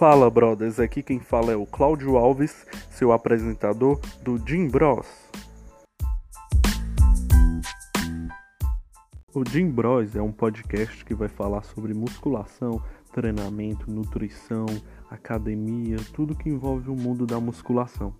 Fala, brothers. Aqui quem fala é o Cláudio Alves, seu apresentador do Jim Bros. O Jim Bros é um podcast que vai falar sobre musculação, treinamento, nutrição, academia, tudo que envolve o mundo da musculação.